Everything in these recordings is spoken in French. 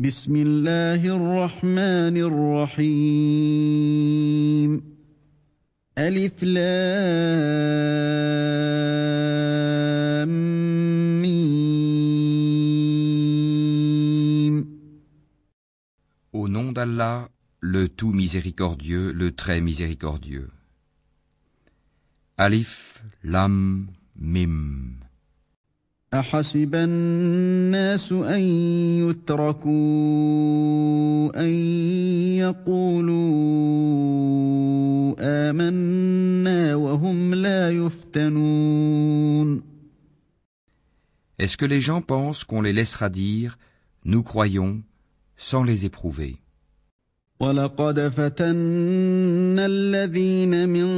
بسم الله الرحمن الرحيم ألف لام ميم Au nom d'Allah, le tout miséricordieux, le très miséricordieux. Alif, Lam, Mim. أحسب الناس أن يتركوا أن يقولوا آمنا وهم لا يفتنون Est-ce que les gens pensent qu'on les laissera dire Nous croyons sans les éprouver ولقد فتنا الذين من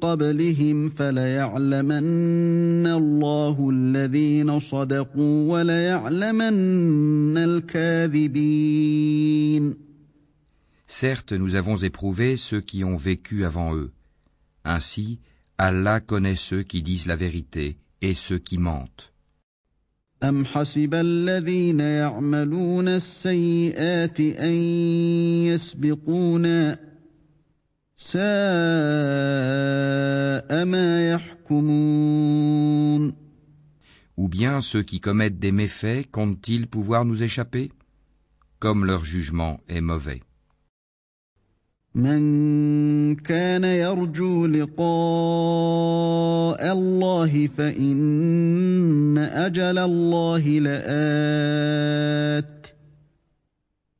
قبلهم فليعلمن الله الذين صدقوا وليعلمن الكاذبين Certes, nous avons éprouvé ceux qui ont vécu avant eux. Ainsi, Allah connaît ceux qui disent la vérité et ceux qui mentent. أم حسب الذين يعملون السيئات أن يسبقونا ساء ما يحكمون Ou bien ceux qui commettent des méfaits comptent-ils pouvoir nous échapper Comme leur jugement est mauvais. من كان يرجو لقاء الله فإن أجل الله لآت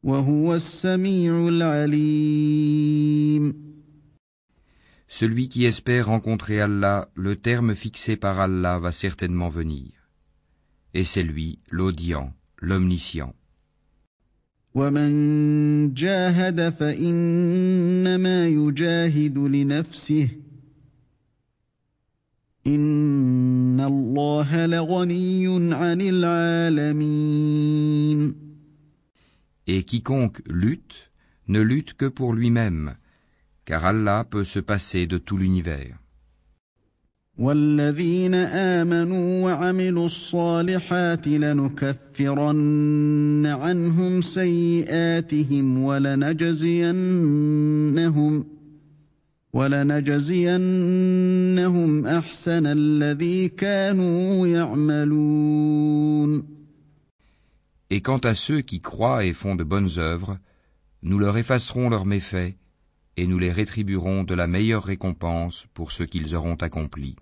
وهو السميع العليم Celui qui espère rencontrer Allah, le terme fixé par Allah va certainement venir. Et c'est lui, l'audient, l'omniscient. ومن جاهد فإنما يجاهد لنفسه إن الله لغني عن العالمين Et quiconque lutte, ne lutte que pour lui-même, car Allah peut se passer de tout l'univers. والذين آمنوا وعملوا الصالحات لنكفرن عنهم سيئاتهم ولنجزينهم ولنجزينهم أحسن الذي كانوا يعملون Et quant à ceux qui croient et font de bonnes œuvres, nous leur effacerons leurs méfaits et nous les rétribuerons de la meilleure récompense pour ce qu'ils auront accompli.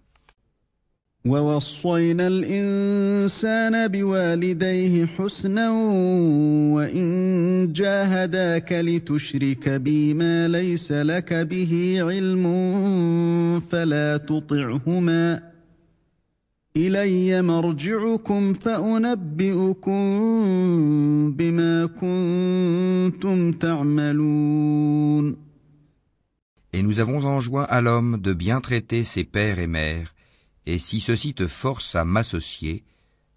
ووصينا الإنسان بوالديه حسنا وإن جاهداك لتشرك بي ما ليس لك به علم فلا تطعهما إلي مرجعكم فأنبئكم بما كنتم تعملون Et nous avons enjoint à l'homme de bien traiter ses pères et mères, Et si ceci te force à m'associer,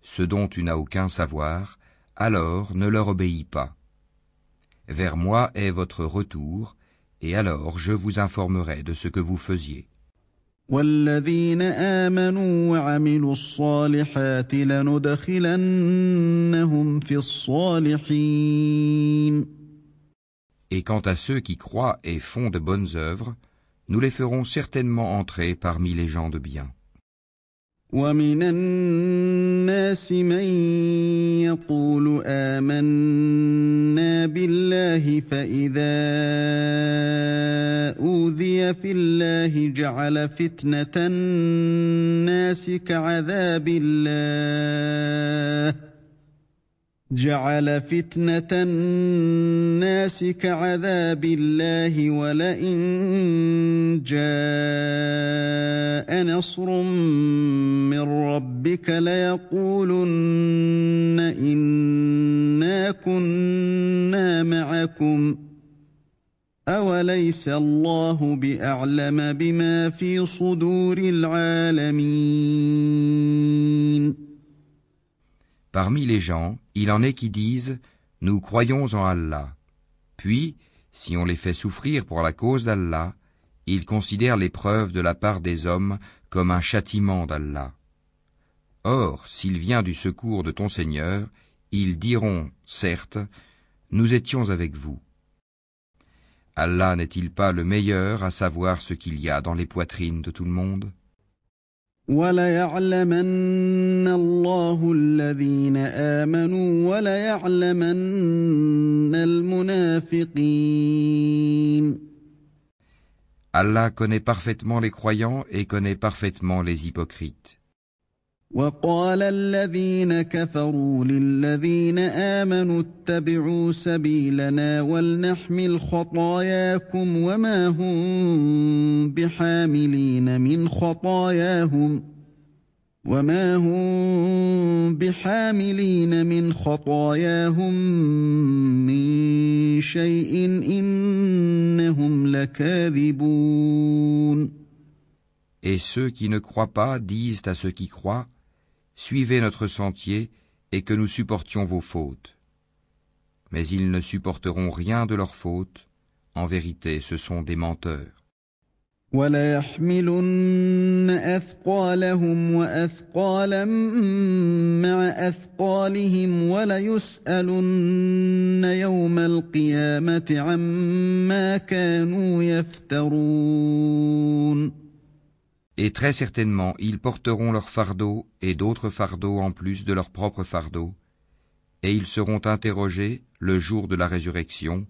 ce dont tu n'as aucun savoir, alors ne leur obéis pas. Vers moi est votre retour, et alors je vous informerai de ce que vous faisiez. Et quant à ceux qui croient et font de bonnes œuvres, nous les ferons certainement entrer parmi les gens de bien. ومن الناس من يقول آمنا بالله فإذا أوذي في الله جعل فتنة الناس كعذاب الله. جعل فتنة الناس كعذاب الله ولئن جاء نصر من ربك ليقولن إنا كنا معكم. أوليس الله بأعلم بما في صدور العالمين؟ Parmi les gens, il en est qui disent Nous croyons en Allah. Puis, si on les fait souffrir pour la cause d'Allah, ils considèrent l'épreuve de la part des hommes comme un châtiment d'Allah. Or, s'il vient du secours de ton Seigneur, Ils diront, certes, nous étions avec vous. Allah n'est-il pas le meilleur à savoir ce qu'il y a dans les poitrines de tout le monde? Allah connaît parfaitement les croyants et connaît parfaitement les hypocrites. وقال الذين كفروا للذين آمنوا اتبعوا سبيلنا ولنحمل خطاياكم وما هم بحاملين من خطاياهم وما هم بحاملين من خطاياهم من شيء إنهم لكاذبون. Et ceux qui ne croient pas disent à ceux qui croient Suivez notre sentier et que nous supportions vos fautes. Mais ils ne supporteront rien de leurs fautes. En vérité, ce sont des menteurs. Et très certainement, ils porteront leur fardeau et d'autres fardeaux en plus de leur propre fardeau, et ils seront interrogés le jour de la résurrection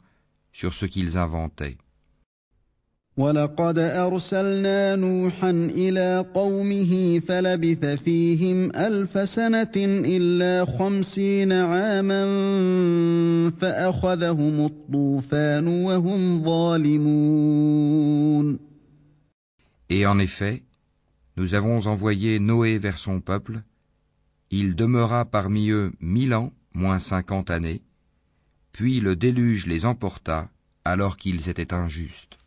sur ce qu'ils inventaient. Et en effet, nous avons envoyé Noé vers son peuple, il demeura parmi eux mille ans, moins cinquante années, puis le déluge les emporta alors qu'ils étaient injustes.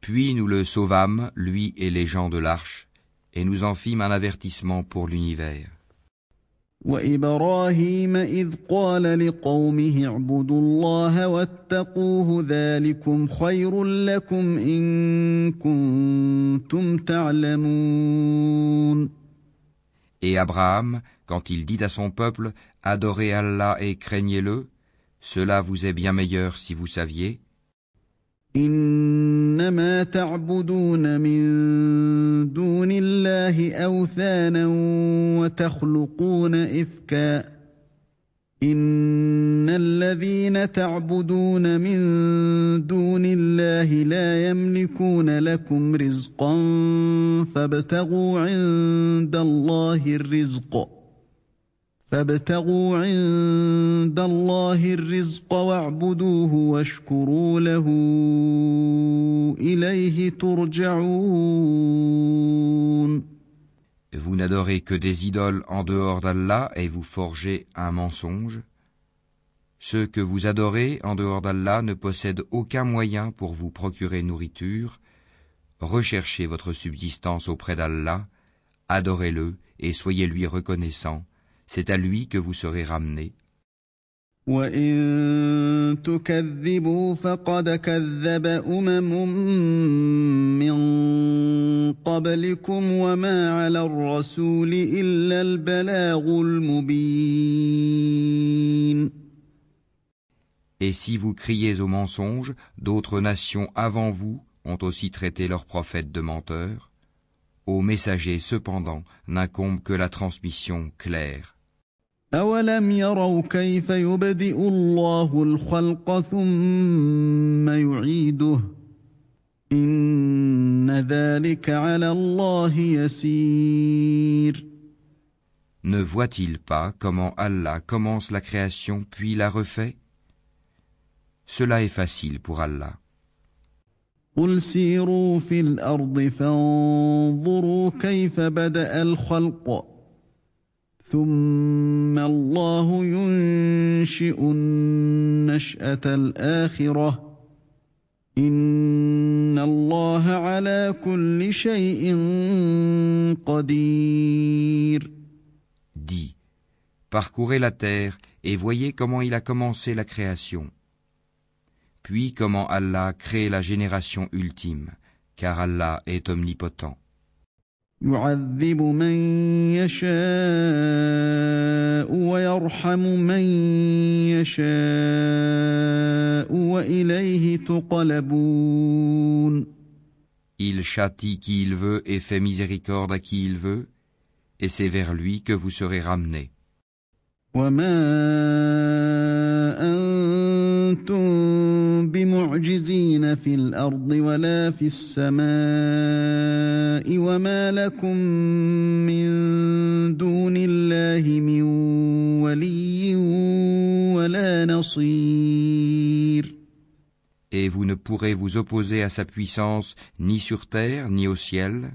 Puis nous le sauvâmes, lui et les gens de l'arche, et nous en fîmes un avertissement pour l'univers. وابراهيم اذ قال لقومه اعبدوا الله واتقوه ذلكم خير لكم ان كنتم تعلمون Et Abraham, quand il dit à son peuple, Adorez Allah et craignez-le, cela vous est bien meilleur si vous saviez. إنما تعبدون من دون الله أوثانا وتخلقون إفكا. إن الذين تعبدون من دون الله لا يملكون لكم رزقا فابتغوا عند الله الرزق. Vous n'adorez que des idoles en dehors d'Allah et vous forgez un mensonge. Ceux que vous adorez en dehors d'Allah ne possèdent aucun moyen pour vous procurer nourriture. Recherchez votre subsistance auprès d'Allah, adorez-le et soyez lui reconnaissant c'est à lui que vous serez ramenés. Et si vous criez au mensonge, d'autres nations avant vous ont aussi traité leurs prophètes de menteurs. Aux messagers, cependant, n'incombe que la transmission claire. أولم يروا كيف يبدئ الله الخلق ثم يعيده إن ذلك على الله يسير Ne voit-il pas comment Allah commence la création puis la refait Cela est facile pour Allah. قل سيروا في الأرض فانظروا كيف بدأ الخلق ثم الله ينشئ النشأة الآخرة إن الله على كل شيء قدير Dis, parcourez la terre et voyez comment il a commencé la création. puis comment Allah crée la génération ultime, car Allah est omnipotent. Il châtie qui il veut et fait miséricorde à qui il veut, et c'est vers lui que vous serez ramenés. Et vous ne pourrez vous opposer à sa puissance ni sur terre ni au ciel,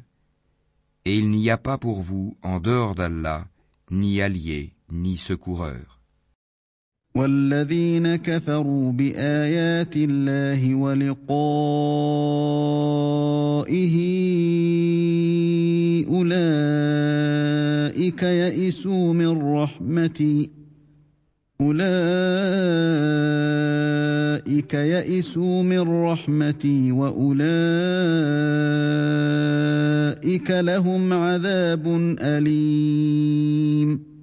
et il n'y a pas pour vous, en dehors d'Allah, ni allié, ni secoureur. والذين كفروا بآيات الله ولقائه أولئك يئسوا من رحمتي. أولئك يئسوا من رحمتي وأولئك لهم عذاب أليم.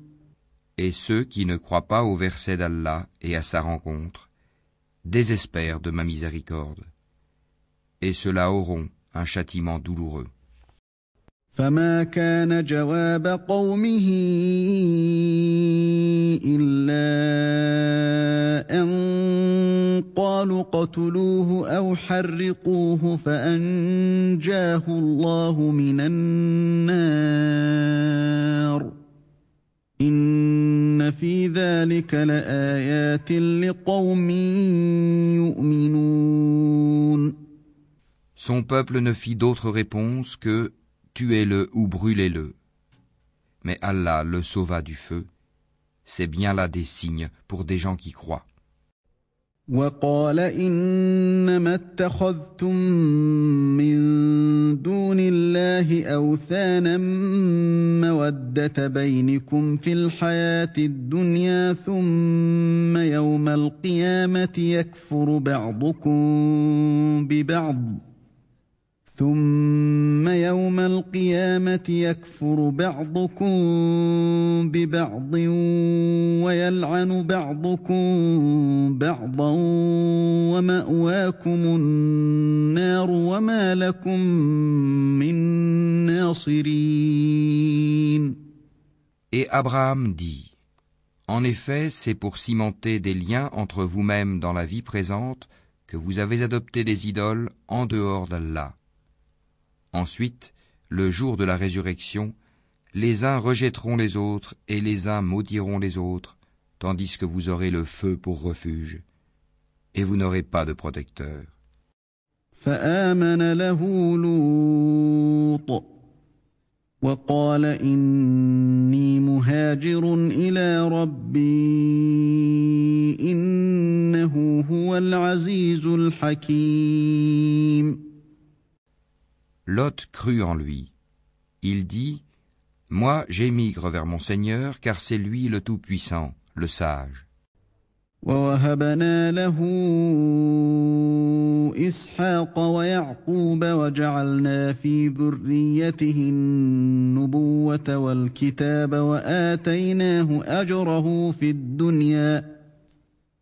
Et ceux qui ne croient pas au verset d'Allah et à sa rencontre désespèrent de ma miséricorde. Et ceux-là auront un châtiment douloureux. فما كان جواب قومه إلا أن قالوا قتلوه أو حرقوه فأنجاه الله من النار إن في ذلك لآيات لقوم يؤمنون Son peuple ne fit d'autre réponse que tuez-le ou brûlez-le. Mais Allah le sauva du feu. C'est bien là des signes pour des gens qui croient. وقال إنما اتخذتم من دون الله أوثانا مودة بينكم في الحياة الدنيا ثم يوم القيامة يكفر بعضكم ببعض. ثم يوم القيامة يكفر بعضكم ببعض. ويلعن بعضكم بعضا ومأواكم النار وما لكم من ناصرين Et Abraham dit, En effet, c'est pour cimenter des liens entre vous-mêmes dans la vie présente que vous avez adopté des idoles en dehors d'Allah. Ensuite, le jour de la résurrection, les uns rejetteront les autres et les uns maudiront les autres, tandis que vous aurez le feu pour refuge, et vous n'aurez pas de protecteur. Lot crut en lui. Il dit Moi j'émigre vers mon Seigneur, car c'est lui le Tout-Puissant, le Sage. ووهبنا له اسحاق ويعقوب وجعلنا في ذريته النبوه والكتاب واتيناه اجره في الدنيا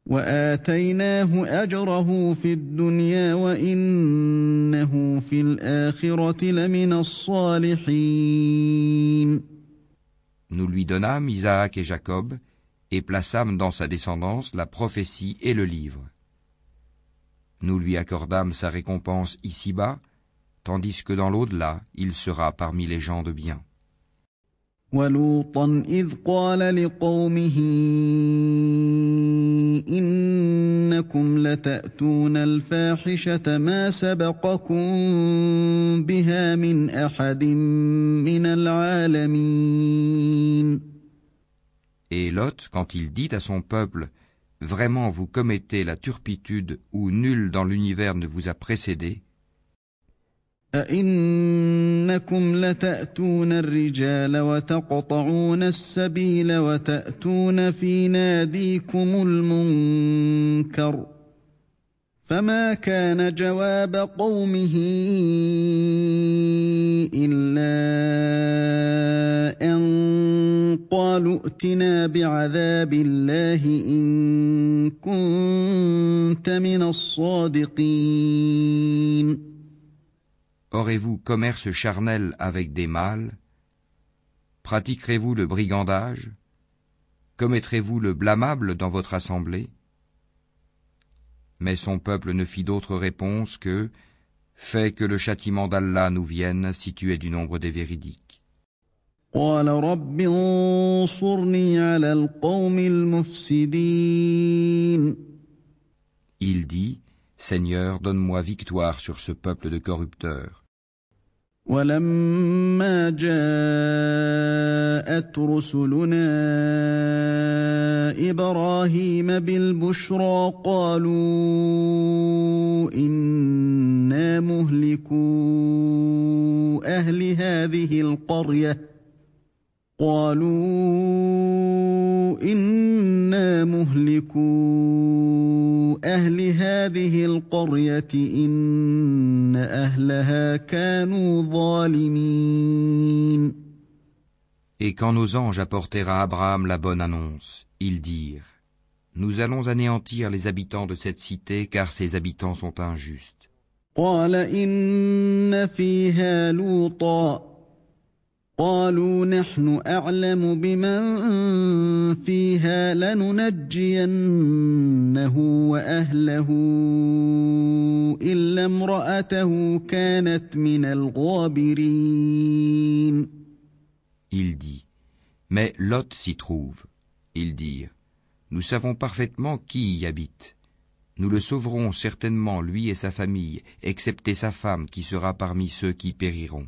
واتيناه اجره في الدنيا وانه في الاخره لمن الصالحين Nous lui donnâmes Isaac et Jacob, et plaçâmes dans sa descendance la prophétie et le livre. Nous lui accordâmes sa récompense ici-bas, tandis que dans l'au-delà, il sera parmi les gens de bien. ولوطا إذ قال لقومه إنكم لتأتون الفاحشة ما سبقكم بها من أحد من العالمين Et Lot, quand il dit à son peuple, Vraiment vous commettez la turpitude où nul dans l'univers ne vous a précédé, أئنكم لتأتون الرجال وتقطعون السبيل وتأتون في ناديكم المنكر فما كان جواب قومه إلا أن قالوا ائتنا بعذاب الله إن كنت من الصادقين Aurez-vous commerce charnel avec des mâles? Pratiquerez-vous le brigandage? Commettrez-vous le blâmable dans votre assemblée? Mais son peuple ne fit d'autre réponse que Fais que le châtiment d'Allah nous vienne si tu es du nombre des véridiques. Il dit, Seigneur, donne-moi victoire sur ce peuple de corrupteurs. ولما جاءت رسلنا إبراهيم بالبشرى قالوا إنا مهلكو أهل هذه القرية قالوا انا مهلكو اهل هذه القريه ان اهلها كانوا ظالمين Et quand nos anges apportèrent à Abraham la bonne annonce, ils dirent Nous allons anéantir les habitants de cette cité car ses habitants sont injustes. قال إن فيها لوطا قالوا نحن اعلم بمن فيها لننجينه واهله الا امراته كانت من الغابرين Il dit Mais Lot s'y trouve. Ils dirent Nous savons parfaitement qui y habite. Nous le sauverons certainement, lui et sa famille, excepté sa femme qui sera parmi ceux qui périront.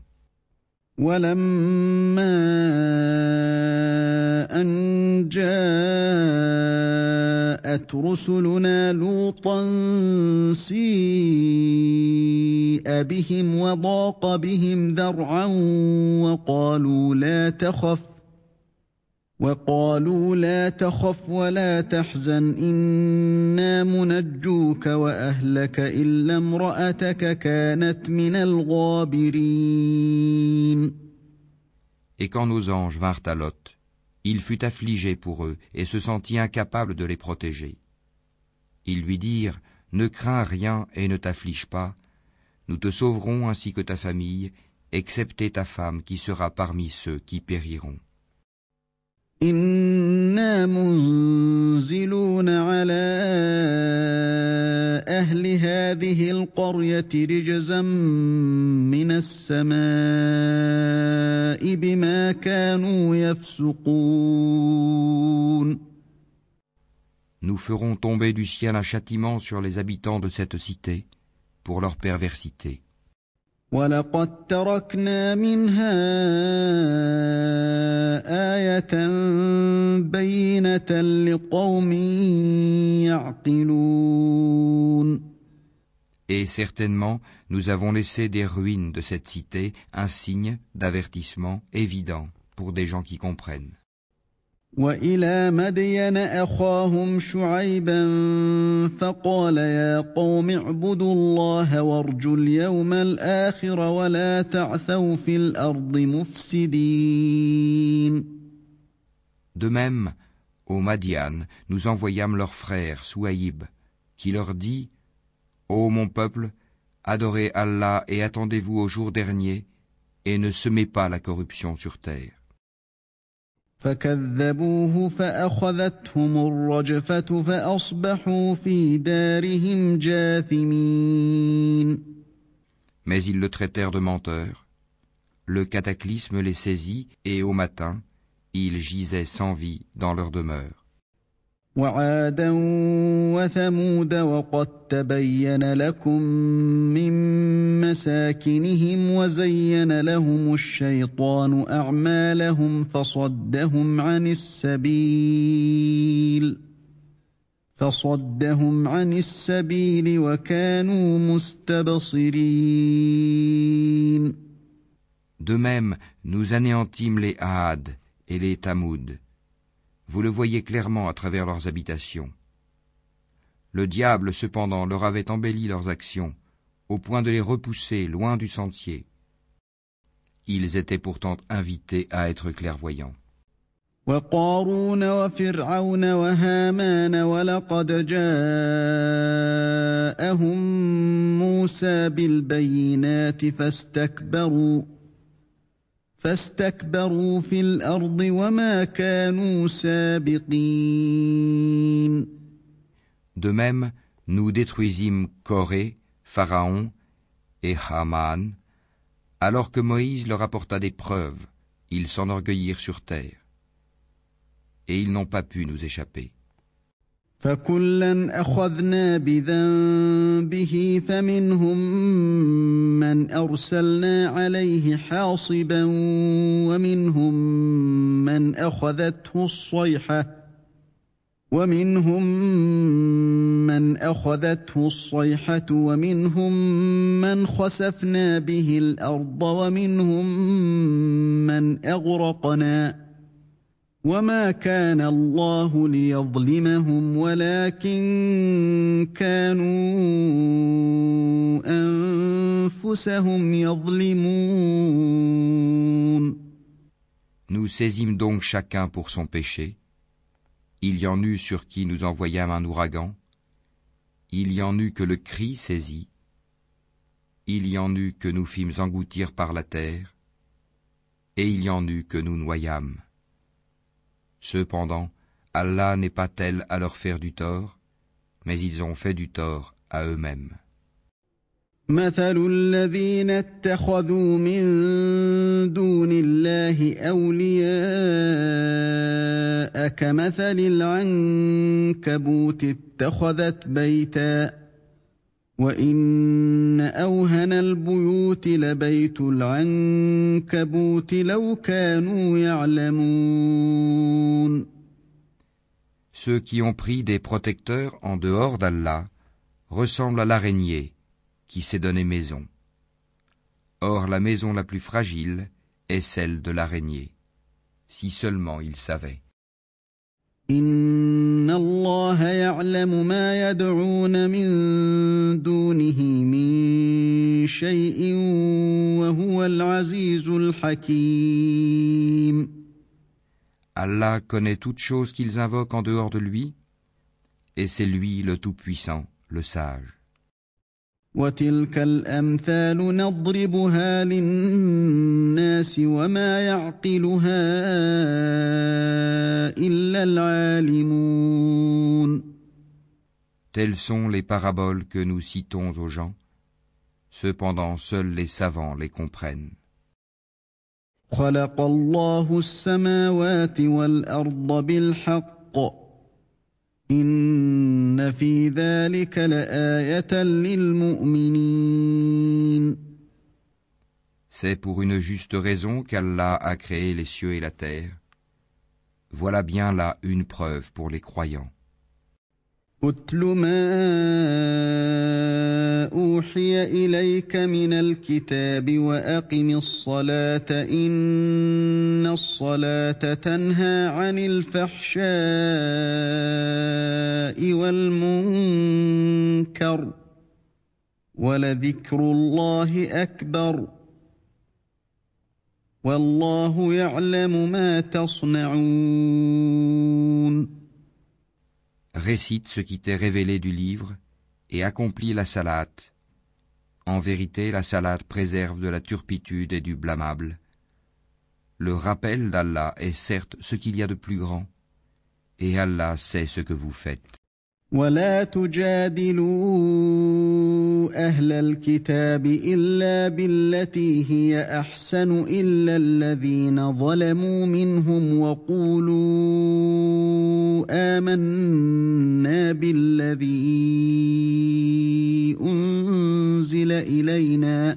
ولما أن جاءت رسلنا لوطا سيء بهم وضاق بهم ذرعا وقالوا لا تخف وقالوا لا تخف ولا تحزن إنا منجوك وأهلك إلا امرأتك كانت من الغابرين Et quand nos anges vinrent à Lot, il fut affligé pour eux et se sentit incapable de les protéger. Ils lui dirent Ne crains rien et ne t'afflige pas, nous te sauverons ainsi que ta famille, excepté ta femme qui sera parmi ceux qui périront. إنا منزلون على أهل هذه القرية رجزا من السماء بما كانوا يفسقون Nous ferons tomber du ciel un châtiment sur les habitants de cette cité pour leur perversité. ولقد تركنا منها آية بينة لقوم يعقلون Et certainement, nous avons laissé des ruines de cette cité un signe d'avertissement évident pour des gens qui comprennent. والى مدين اخاهم شعيبا فقال يا قوم اعبدوا الله وارجوا اليوم الاخر ولا تعثوا في الارض مفسدين De même, au Madian, nous envoyâmes leur frère Souaïb, qui leur dit Ô mon peuple, adorez Allah et attendez-vous au jour dernier, et ne semez pas la corruption sur terre. فكذبوه فاخذتهم الرجفه فاصبحوا في دارهم جاثمين Mais ils le traitèrent de menteur. Le cataclysme les saisit, et au matin, ils gisaient sans vie dans leur demeure. وعادا وثمود وقد تبين لكم من مساكنهم وزين لهم الشيطان أعمالهم فصدهم عن السبيل فصدهم عن السبيل وكانوا مستبصرين De même, nous anéantîmes les Ahad et les Tamoud. Vous le voyez clairement à travers leurs habitations. Le diable cependant leur avait embelli leurs actions, au point de les repousser loin du sentier. Ils étaient pourtant invités à être clairvoyants. وقارون وفرعون وهامان ولقد جاءهم موسى بالبينات فاستكبروا فاستكبروا في الارض وما كانوا سابقين De même, nous détruisîmes Corée, Pharaon et Haman, alors que Moïse leur apporta des preuves, ils s'enorgueillirent sur terre. et ils n'ont pas pu nous échapper. فكلا أخذنا بذنبه فمنهم من أرسلنا عليه حاصبا ومنهم من أخذته الصيحة ومنهم من أخذته الصيحة ومنهم من خسفنا به الأرض ومنهم من أغرقنا وما كان الله ليظلمهم ولكن كانوا انفسهم يظلمون Nous saisîmes donc chacun pour son péché. Il y en eut sur qui nous envoyâmes un ouragan. Il y en eut que le cri saisit. Il y en eut que nous fîmes engloutir par la terre. Et il y en eut que nous noyâmes. Cependant, Allah n'est pas tel à leur faire du tort, mais ils ont fait du tort à eux-mêmes. مثل الذين اتخذوا من دون الله أولياء كمثل العنكبوت اتخذت بيتا وإن أوهن البيوت لبيت العنكبوت لو كانوا يعلمون Ceux qui ont pris des protecteurs en dehors d'Allah ressemblent à l'araignée qui s'est donné maison. Or la maison la plus fragile est celle de l'araignée, si seulement ils savaient. Allah connaît toutes choses qu'ils invoquent en dehors de lui, et c'est lui le Tout-Puissant, le Sage. وتلك الأمثال نضربها للناس وما يعقلها إلا العالمون Telles sont les paraboles que nous citons aux gens. Cependant, seuls les savants les comprennent. خلق الله السماوات والأرض بالحق إن في ذلك لآية للمؤمنين C'est pour une juste raison qu'Allah a créé les cieux et la terre. Voilà bien là une preuve pour les croyants. اتل ما اوحي اليك من الكتاب واقم الصلاه ان الصلاه تنهى عن الفحشاء والمنكر ولذكر الله اكبر والله يعلم ما تصنعون récite ce qui t'est révélé du livre et accomplis la salate. En vérité, la salate préserve de la turpitude et du blâmable. Le rappel d'Allah est certes ce qu'il y a de plus grand, et Allah sait ce que vous faites. ولا تجادلوا أهل الكتاب إلا بالتي هي أحسن إلا الذين ظلموا منهم وقولوا آمنا بالذي أنزل إلينا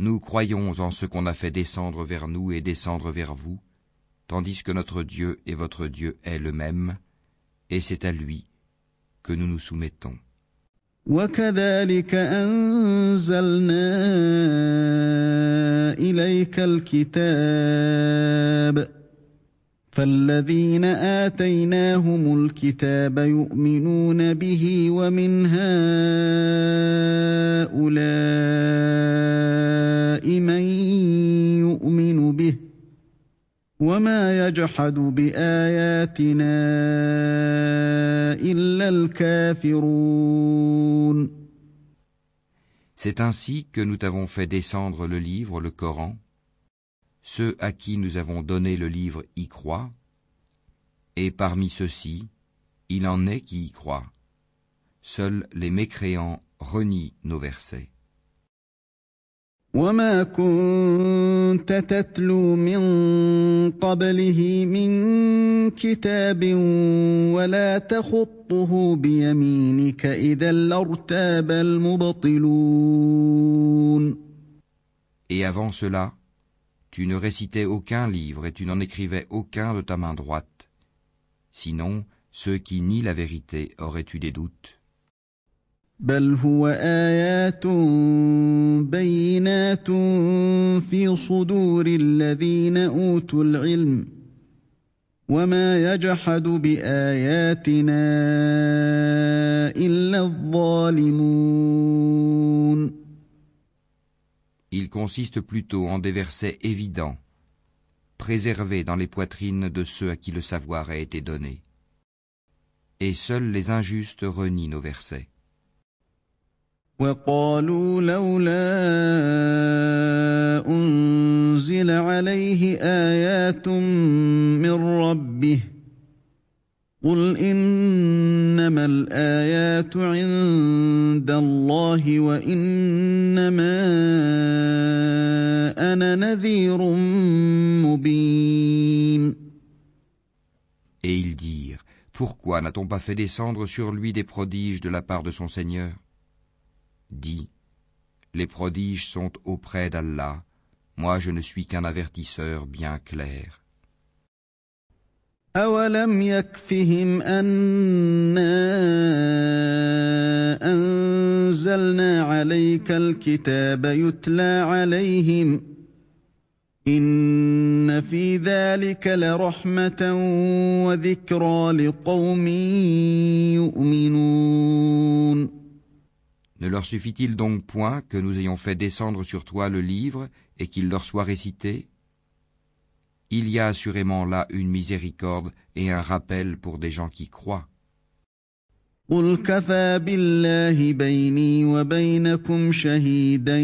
nous croyons en ce qu'on a fait descendre vers nous et descendre vers vous, tandis que notre Dieu et votre Dieu est le même, et c'est à lui que nous nous soumettons. فالذين آتيناهم الكتاب يؤمنون به ومن هؤلاء من يؤمن به وما يجحد بآياتنا إلا الكافرون C'est ainsi que nous t'avons fait descendre le livre, le Coran, Ceux à qui nous avons donné le livre y croient, et parmi ceux-ci, il en est qui y croient. Seuls les mécréants renient nos versets. Et avant cela, tu ne récitais aucun livre et tu n'en écrivais aucun de ta main droite. Sinon, ceux qui nient la vérité auraient eu des doutes. Il consiste plutôt en des versets évidents, préservés dans les poitrines de ceux à qui le savoir a été donné. Et seuls les injustes renient nos versets. قل إنما الآيات عند الله وإنما أنا نذير مبين Et ils dirent, Pourquoi n'a-t-on pas fait descendre sur lui des prodiges de la part de son Seigneur Dis, Les prodiges sont auprès d'Allah, moi je ne suis qu'un avertisseur bien clair. أولم يكفهم أنا أنزلنا عليك الكتاب يتلى عليهم إن في ذلك لرحمة وذكرى لقوم يؤمنون Ne leur suffit-il donc point que nous ayons fait descendre sur toi le livre et qu'il leur soit récité il y a assurément là une miséricorde et un rappel pour des gens qui croient. قل كفى بالله بيني وبينكم شهيدا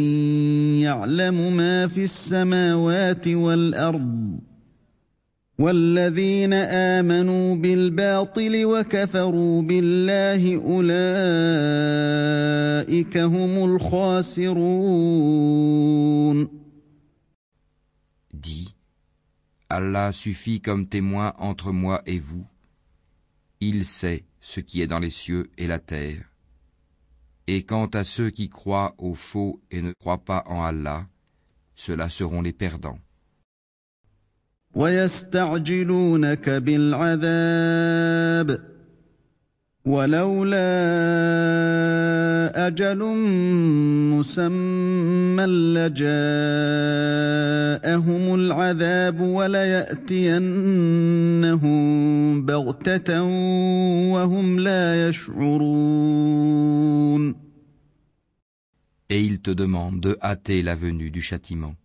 يعلم ما في السماوات والارض والذين امنوا بالباطل وكفروا بالله اولئك هم الخاسرون Allah suffit comme témoin entre moi et vous. Il sait ce qui est dans les cieux et la terre. Et quant à ceux qui croient au faux et ne croient pas en Allah, ceux-là seront les perdants. ولولا أجل مسمى لجاءهم العذاب وليأتينهم بغتة وهم لا يشعرون Et ils te demandent de hâter la venue du châtiment.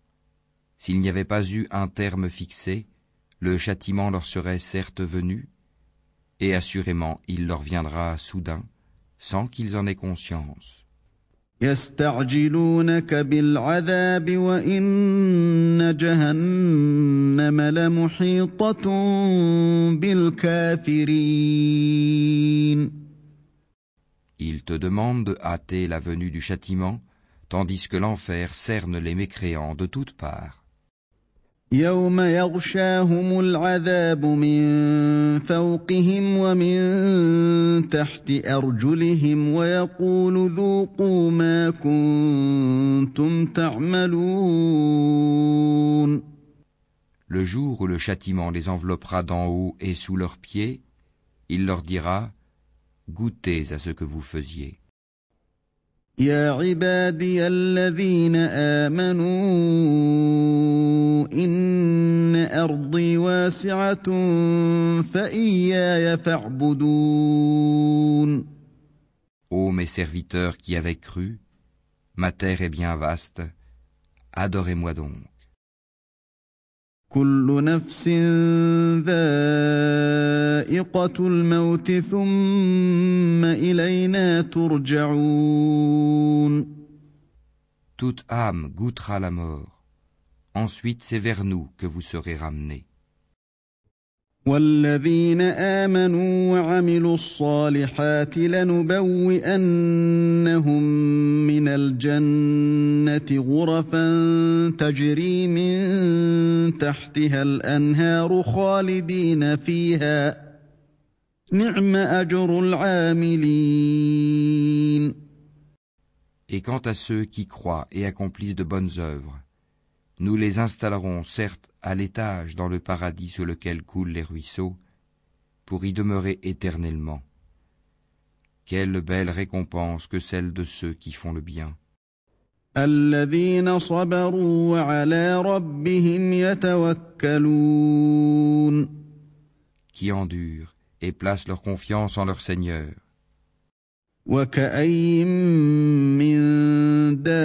S'il n'y avait pas eu un terme fixé, le châtiment leur serait certes venu, et assurément il leur viendra soudain, sans qu'ils en aient conscience. Ils te demandent de hâter la venue du châtiment, tandis que l'enfer cerne les mécréants de toutes parts. يوم يغشاهم العذاب من فوقهم ومن تحت ارجلهم ويقول ذوقوا ما كنتم تعملون Le jour où le châtiment les enveloppera d'en haut et sous leurs pieds, il leur dira Goûtez à ce que vous faisiez. يا عبادي الذين آمنوا إن أرضي واسعة فإياي فاعبدون Ô mes serviteurs qui avez cru, ma terre est bien vaste, adorez-moi donc. كل نفس ذائقة الموت ثم إلينا ترجعون Toute âme goûtera la mort. Ensuite, c'est vers nous que vous serez ramenés. والذين آمنوا وعملوا الصالحات لنبوئنهم من الجنة غرفا تجري من تحتها الأنهار خالدين فيها. نعم أجر العاملين. Et quant à ceux qui croient et accomplissent de bonnes œuvres, Nous les installerons certes à l'étage dans le paradis sur lequel coulent les ruisseaux, pour y demeurer éternellement. Quelle belle récompense que celle de ceux qui font le bien. Qui endurent et placent leur confiance en leur Seigneur. وكأين من دابة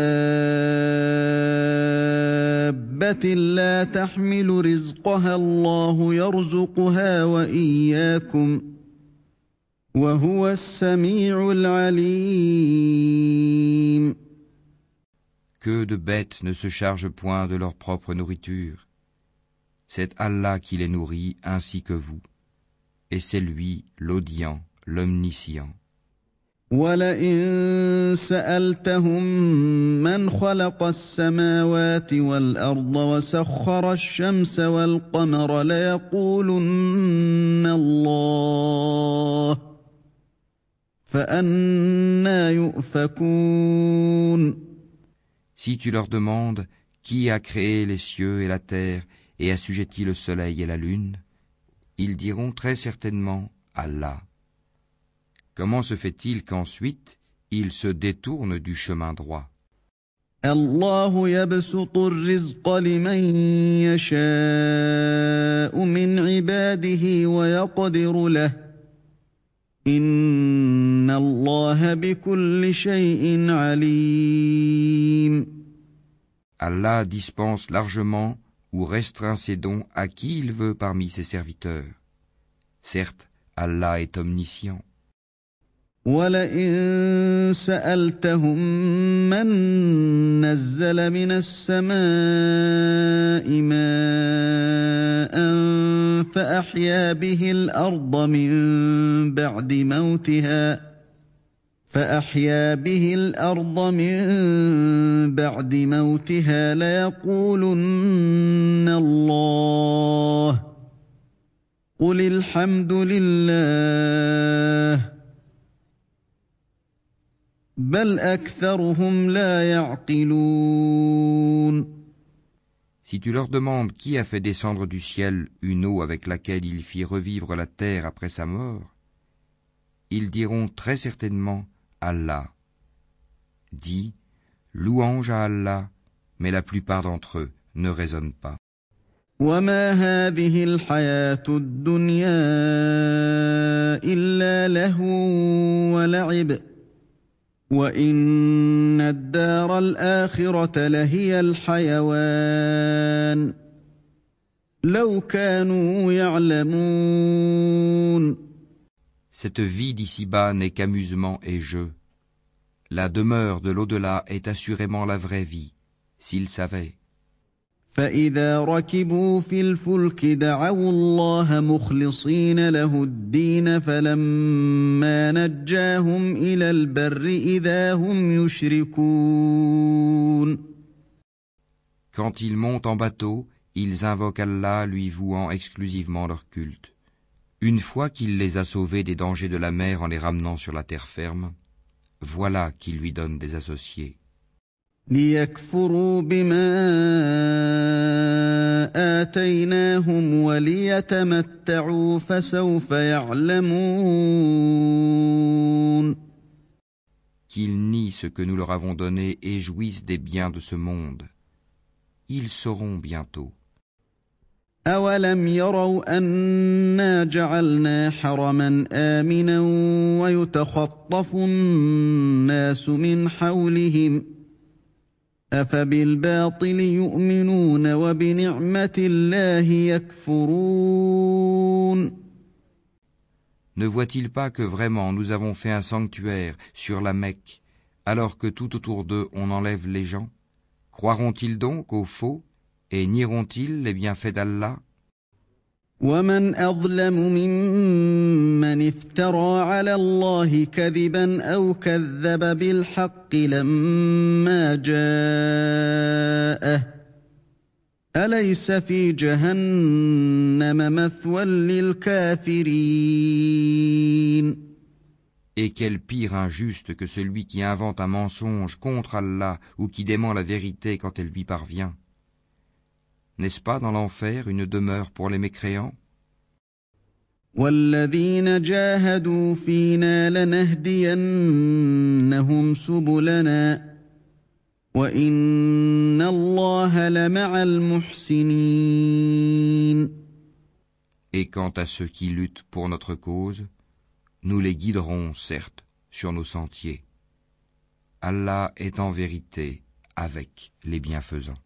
لا تحمل رزقها الله يرزقها وإياكم وهو السميع العليم Que de bêtes ne se chargent point de leur propre nourriture. C'est Allah qui les nourrit ainsi que vous. Et c'est lui l'audient, l'omniscient. ولئن سألتهم من خلق السماوات والأرض وسخر الشمس والقمر ليقولن الله فأنا يؤفكون Si tu leur demandes qui a créé les cieux et la terre et assujetti le soleil et la lune, ils diront très certainement Allah. Comment se fait-il qu'ensuite ils se détournent du chemin droit الله يبسط الرزق لمن يشاء من عباده ويقدر له إن الله بكل شيء عليم Allah dispense largement ou restreint ses dons à qui il veut parmi ses serviteurs. Certes, Allah est omniscient. ولئن سألتهم من نزل من السماء ماء فأحيا به الأرض من بعد موتها فأحيا به الأرض من بعد موتها ليقولن الله قل الحمد لله Si tu leur demandes qui a fait descendre du ciel une eau avec laquelle il fit revivre la terre après sa mort, ils diront très certainement Allah. Dis, louange à Allah, mais la plupart d'entre eux ne raisonnent pas. وما هذه الحياة الدنيا إلا لهو ولعب وإن الدار الآخرة لهي الحيوان لو كانوا يعلمون Cette vie d'ici-bas n'est qu'amusement et jeu. La demeure de l'au-delà est assurément la vraie vie, s'ils savaient. فإذا ركبوا في الفلك دعوا الله مخلصين له الدين فلما نجاهم إلى البر إذا هم يشركون Quand ils montent en bateau, ils invoquent Allah lui vouant exclusivement leur culte. Une fois qu'il les a sauvés des dangers de la mer en les ramenant sur la terre ferme, voilà qu'il lui donne des associés. Qu'ils nient ce que nous leur avons donné et jouissent des biens de ce monde. Ils sauront bientôt. أولم يروا أنا جعلنا حرما آمنا ويتخطف الناس من حولهم أفبالباطل يؤمنون وبنعمة الله يكفرون Ne voient-ils pas que vraiment nous avons fait un sanctuaire sur la Mecque, alors que tout autour d'eux on enlève les gens Croiront-ils donc au faux et nieront-ils les bienfaits d'Allah ومن أظلم ممن افترى على الله كذبا أو كذب بالحق لما جاءه أليس في جهنم مثوى للكافرين Et quel pire injuste que celui qui invente un mensonge contre Allah ou qui dément la vérité quand elle lui parvient N'est-ce pas dans l'enfer une demeure pour les mécréants? Et quant à ceux qui luttent pour notre cause, nous les guiderons, certes, sur nos sentiers. Allah est en vérité avec les bienfaisants.